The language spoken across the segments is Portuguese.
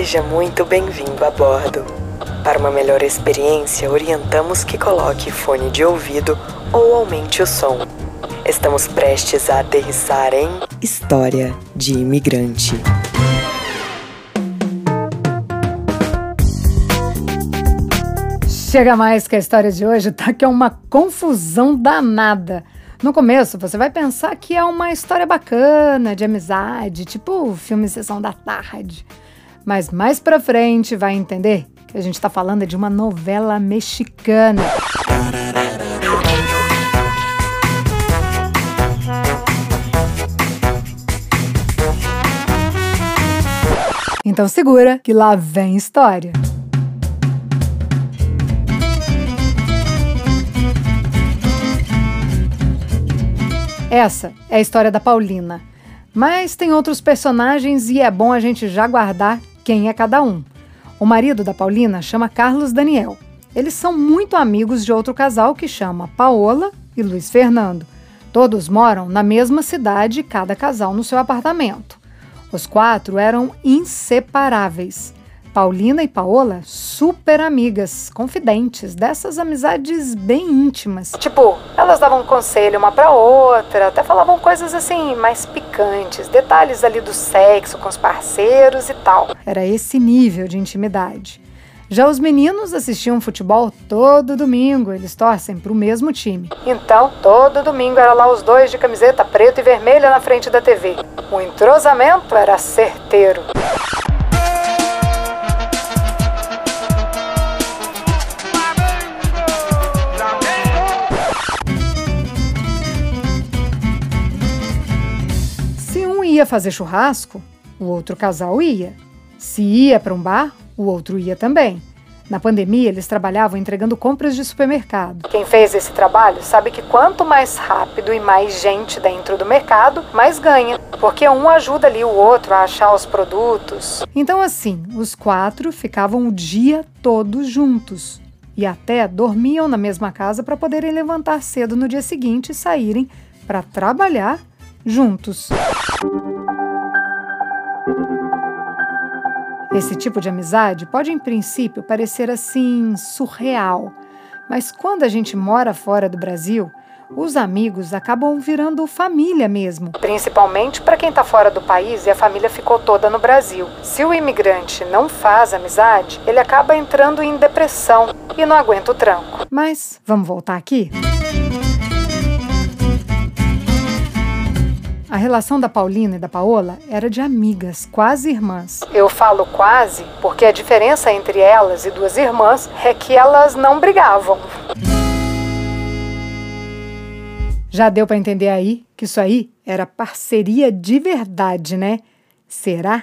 Seja muito bem-vindo a bordo. Para uma melhor experiência, orientamos que coloque fone de ouvido ou aumente o som. Estamos prestes a aterrissar em História de Imigrante. Chega mais que a história de hoje tá que é uma confusão danada. No começo, você vai pensar que é uma história bacana, de amizade, tipo filme Sessão da Tarde. Mas mais pra frente vai entender que a gente tá falando de uma novela mexicana. Então segura que lá vem história. Essa é a história da Paulina. Mas tem outros personagens e é bom a gente já guardar quem é cada um. O marido da Paulina chama Carlos Daniel. Eles são muito amigos de outro casal que chama Paola e Luiz Fernando. Todos moram na mesma cidade, cada casal no seu apartamento. Os quatro eram inseparáveis. Paulina e Paola, super amigas, confidentes, dessas amizades bem íntimas. Tipo, elas davam conselho uma para outra, até falavam coisas assim mais picantes, detalhes ali do sexo com os parceiros e tal. Era esse nível de intimidade. Já os meninos assistiam futebol todo domingo, eles torcem para o mesmo time. Então, todo domingo era lá os dois de camiseta preta e vermelha na frente da TV. O entrosamento era certeiro. Ia fazer churrasco, o outro casal ia. Se ia para um bar, o outro ia também. Na pandemia, eles trabalhavam entregando compras de supermercado. Quem fez esse trabalho sabe que quanto mais rápido e mais gente dentro do mercado, mais ganha, porque um ajuda ali o outro a achar os produtos. Então, assim, os quatro ficavam o dia todo juntos e até dormiam na mesma casa para poderem levantar cedo no dia seguinte e saírem para trabalhar juntos. Esse tipo de amizade pode, em princípio, parecer assim surreal, mas quando a gente mora fora do Brasil, os amigos acabam virando família mesmo. Principalmente para quem está fora do país e a família ficou toda no Brasil. Se o imigrante não faz amizade, ele acaba entrando em depressão e não aguenta o tranco. Mas vamos voltar aqui? A relação da Paulina e da Paola era de amigas, quase irmãs. Eu falo quase porque a diferença entre elas e duas irmãs é que elas não brigavam. Já deu para entender aí que isso aí era parceria de verdade, né? Será?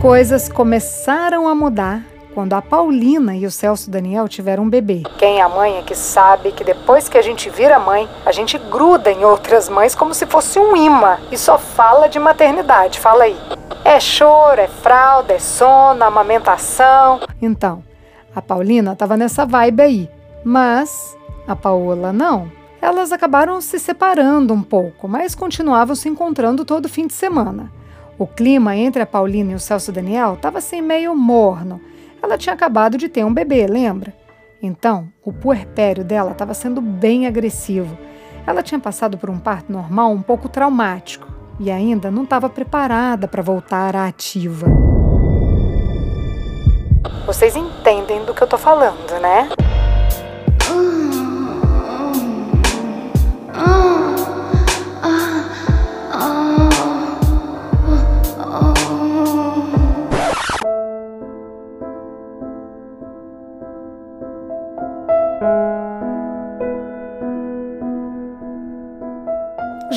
Coisas começaram a mudar quando a Paulina e o Celso Daniel tiveram um bebê. Quem é a mãe é que sabe que depois que a gente vira mãe, a gente gruda em outras mães como se fosse um imã e só fala de maternidade. Fala aí. É choro, é fralda, é sono, amamentação. Então, a Paulina estava nessa vibe aí, mas a Paola não. Elas acabaram se separando um pouco, mas continuavam se encontrando todo fim de semana. O clima entre a Paulina e o Celso Daniel estava assim meio morno. Ela tinha acabado de ter um bebê, lembra? Então, o puerpério dela estava sendo bem agressivo. Ela tinha passado por um parto normal um pouco traumático e ainda não estava preparada para voltar à ativa. Vocês entendem do que eu estou falando, né?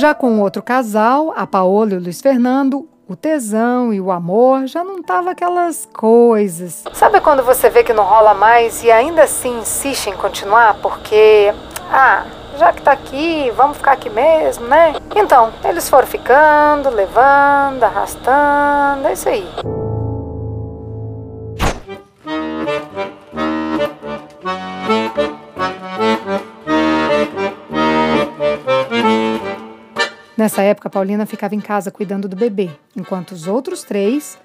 Já com outro casal, a Paola e o Luiz Fernando, o tesão e o amor já não tava aquelas coisas. Sabe quando você vê que não rola mais e ainda assim insiste em continuar porque, ah, já que tá aqui, vamos ficar aqui mesmo, né? Então, eles foram ficando, levando, arrastando, é isso aí. Nessa época, Paulina ficava em casa cuidando do bebê, enquanto os outros três,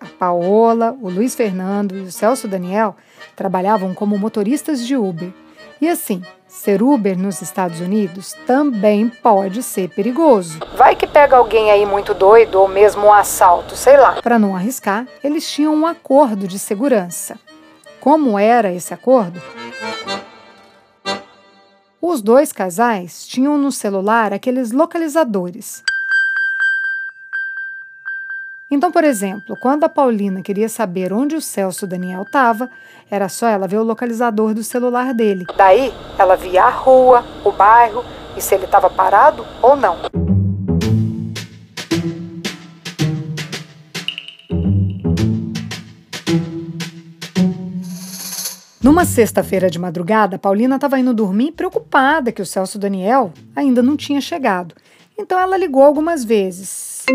a Paola, o Luiz Fernando e o Celso Daniel, trabalhavam como motoristas de Uber. E assim, ser Uber nos Estados Unidos também pode ser perigoso. Vai que pega alguém aí muito doido ou mesmo um assalto, sei lá. Para não arriscar, eles tinham um acordo de segurança. Como era esse acordo? Os dois casais tinham no celular aqueles localizadores. Então, por exemplo, quando a Paulina queria saber onde o Celso Daniel estava, era só ela ver o localizador do celular dele. Daí, ela via a rua, o bairro e se ele estava parado ou não. Numa sexta-feira de madrugada, Paulina estava indo dormir preocupada que o Celso Daniel ainda não tinha chegado. Então ela ligou algumas vezes.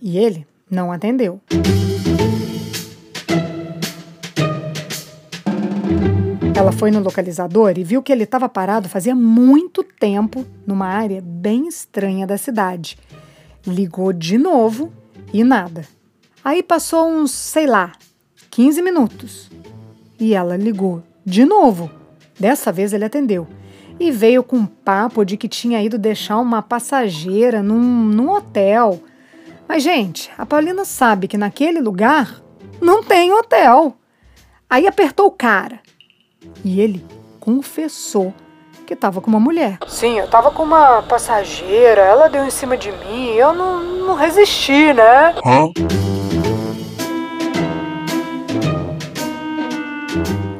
E ele não atendeu. Ela foi no localizador e viu que ele estava parado fazia muito tempo numa área bem estranha da cidade. Ligou de novo e nada. Aí passou uns, sei lá, 15 minutos. E ela ligou de novo. Dessa vez ele atendeu. E veio com um papo de que tinha ido deixar uma passageira num, num hotel. Mas, gente, a Paulina sabe que naquele lugar não tem hotel. Aí apertou o cara. E ele confessou que estava com uma mulher. Sim, eu estava com uma passageira, ela deu em cima de mim, eu não, não resisti, né? Hã?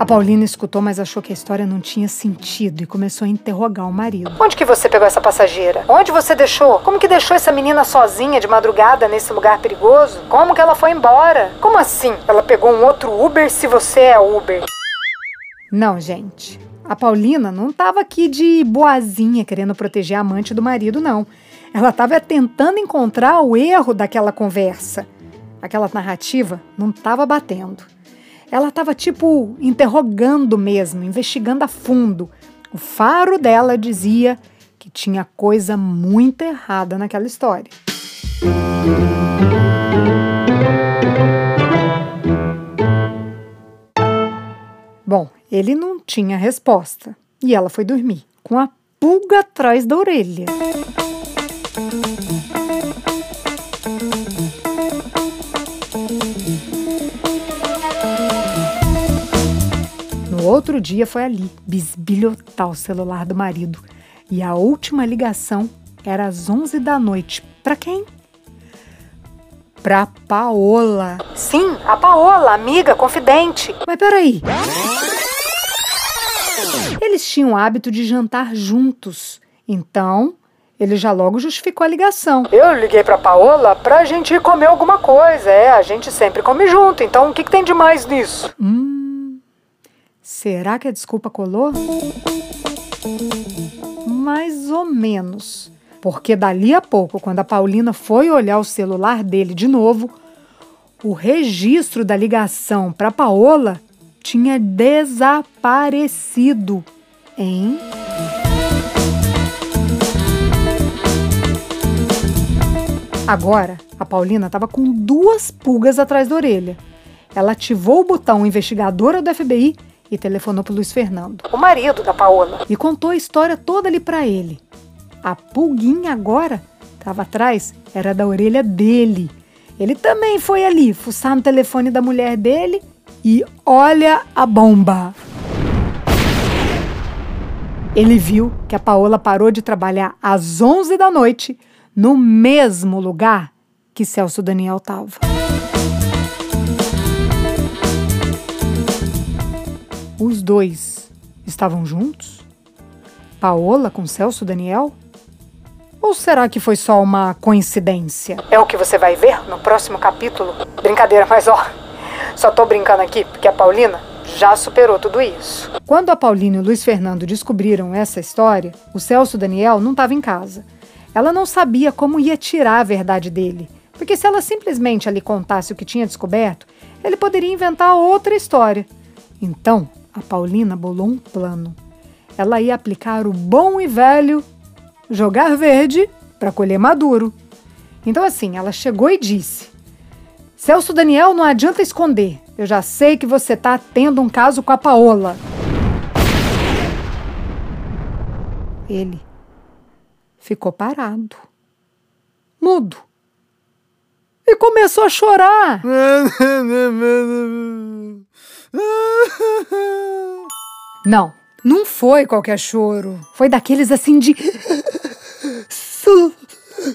A Paulina escutou, mas achou que a história não tinha sentido e começou a interrogar o marido. Onde que você pegou essa passageira? Onde você deixou? Como que deixou essa menina sozinha de madrugada nesse lugar perigoso? Como que ela foi embora? Como assim? Ela pegou um outro Uber se você é Uber? Não, gente. A Paulina não estava aqui de boazinha querendo proteger a amante do marido, não. Ela estava tentando encontrar o erro daquela conversa. Aquela narrativa não estava batendo. Ela estava tipo interrogando mesmo, investigando a fundo. O faro dela dizia que tinha coisa muito errada naquela história. Bom, ele não tinha resposta e ela foi dormir com a pulga atrás da orelha. Outro dia foi ali, bisbilhotar o celular do marido. E a última ligação era às 11 da noite. Para quem? Pra Paola. Sim, a Paola, amiga, confidente. Mas peraí. Eles tinham o hábito de jantar juntos. Então, ele já logo justificou a ligação. Eu liguei pra Paola pra gente ir comer alguma coisa. É, a gente sempre come junto. Então, o que, que tem de mais nisso? Hum. Será que a desculpa colou? Mais ou menos. Porque dali a pouco, quando a Paulina foi olhar o celular dele de novo, o registro da ligação para Paola tinha desaparecido. Hein? Agora, a Paulina estava com duas pulgas atrás da orelha. Ela ativou o botão investigadora do FBI e telefonou para Luiz Fernando, o marido da Paola, e contou a história toda ali para ele. A pulguinha agora estava atrás, era da orelha dele. Ele também foi ali fuçar no telefone da mulher dele e olha a bomba. Ele viu que a Paola parou de trabalhar às 11 da noite no mesmo lugar que Celso Daniel estava. Os dois estavam juntos? Paola com Celso Daniel? Ou será que foi só uma coincidência? É o que você vai ver no próximo capítulo. Brincadeira, mas ó, só tô brincando aqui porque a Paulina já superou tudo isso. Quando a Paulina e o Luiz Fernando descobriram essa história, o Celso Daniel não estava em casa. Ela não sabia como ia tirar a verdade dele, porque se ela simplesmente lhe contasse o que tinha descoberto, ele poderia inventar outra história. Então, a Paulina bolou um plano. ela ia aplicar o bom e velho jogar verde para colher maduro. Então, assim, ela chegou e disse: Celso Daniel, não adianta esconder. Eu já sei que você tá tendo um caso com a Paola. Ele ficou parado, mudo, e começou a chorar. Não, não foi qualquer choro. Foi daqueles assim de.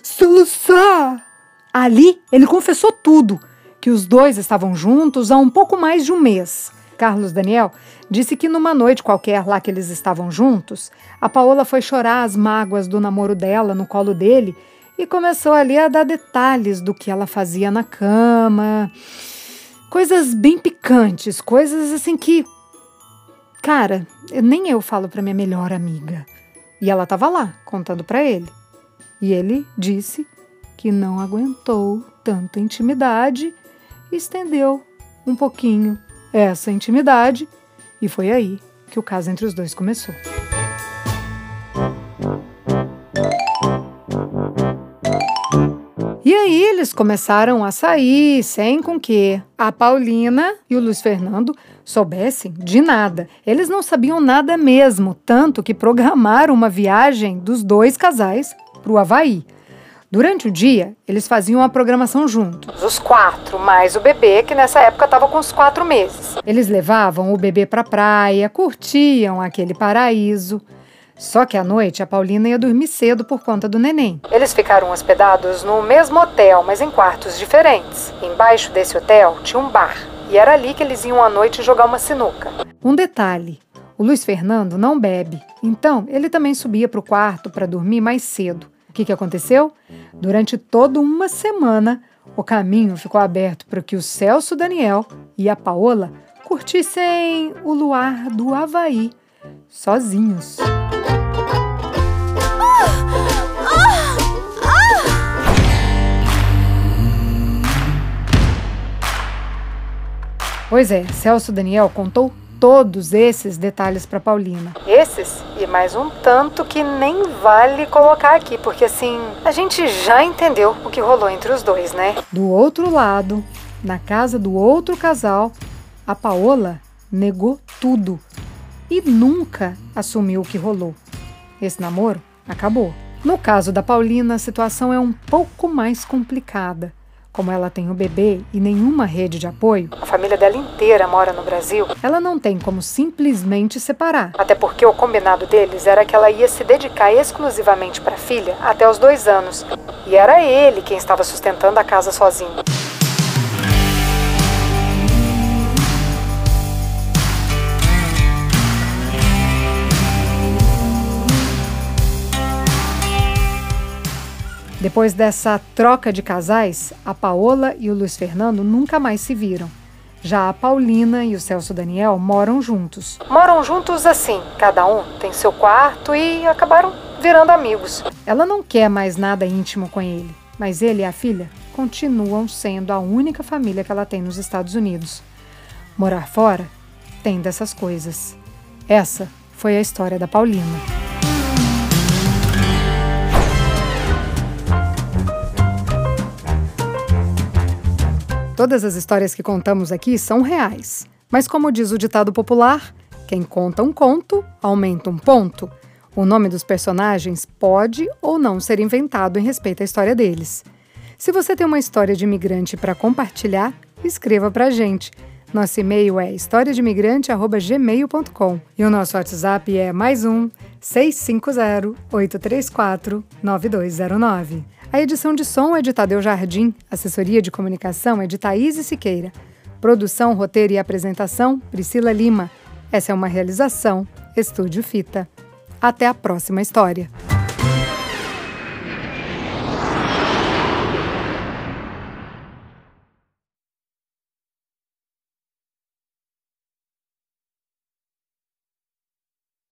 Soluçar. Ali, ele confessou tudo: que os dois estavam juntos há um pouco mais de um mês. Carlos Daniel disse que numa noite qualquer lá que eles estavam juntos, a Paola foi chorar as mágoas do namoro dela no colo dele e começou ali a dar detalhes do que ela fazia na cama. Coisas bem picantes, coisas assim que. Cara, nem eu falo pra minha melhor amiga. E ela tava lá, contando para ele. E ele disse que não aguentou tanta intimidade e estendeu um pouquinho essa intimidade, e foi aí que o caso entre os dois começou. Eles começaram a sair sem com que a Paulina e o Luiz Fernando soubessem de nada. Eles não sabiam nada mesmo, tanto que programaram uma viagem dos dois casais para o Havaí. Durante o dia, eles faziam a programação juntos. Os quatro, mais o bebê, que nessa época estava com os quatro meses. Eles levavam o bebê para a praia, curtiam aquele paraíso. Só que à noite a Paulina ia dormir cedo por conta do neném. Eles ficaram hospedados no mesmo hotel, mas em quartos diferentes. Embaixo desse hotel tinha um bar. E era ali que eles iam à noite jogar uma sinuca. Um detalhe: o Luiz Fernando não bebe, então ele também subia para o quarto para dormir mais cedo que, que aconteceu? Durante toda uma semana, o caminho ficou aberto para que o Celso Daniel e a Paola curtissem o luar do Havaí sozinhos. Pois é, Celso Daniel contou todos esses detalhes para Paulina. Esses e mais um tanto que nem vale colocar aqui, porque assim, a gente já entendeu o que rolou entre os dois, né? Do outro lado, na casa do outro casal, a Paola negou tudo e nunca assumiu o que rolou. Esse namoro acabou. No caso da Paulina, a situação é um pouco mais complicada. Como ela tem o bebê e nenhuma rede de apoio, a família dela inteira mora no Brasil. Ela não tem como simplesmente separar. Até porque o combinado deles era que ela ia se dedicar exclusivamente para a filha até os dois anos. E era ele quem estava sustentando a casa sozinho. Depois dessa troca de casais, a Paola e o Luiz Fernando nunca mais se viram. Já a Paulina e o Celso Daniel moram juntos. Moram juntos assim, cada um tem seu quarto e acabaram virando amigos. Ela não quer mais nada íntimo com ele, mas ele e a filha continuam sendo a única família que ela tem nos Estados Unidos. Morar fora tem dessas coisas. Essa foi a história da Paulina. Todas as histórias que contamos aqui são reais. Mas, como diz o ditado popular, quem conta um conto aumenta um ponto. O nome dos personagens pode ou não ser inventado em respeito à história deles. Se você tem uma história de imigrante para compartilhar, escreva para a gente. Nosso e-mail é historiademigrante.gmail.com e o nosso WhatsApp é mais um 650 834 9209. A edição de som é de Tadeu Jardim, assessoria de comunicação é de Thaís Siqueira. Produção, roteiro e apresentação, Priscila Lima. Essa é uma realização Estúdio Fita. Até a próxima história.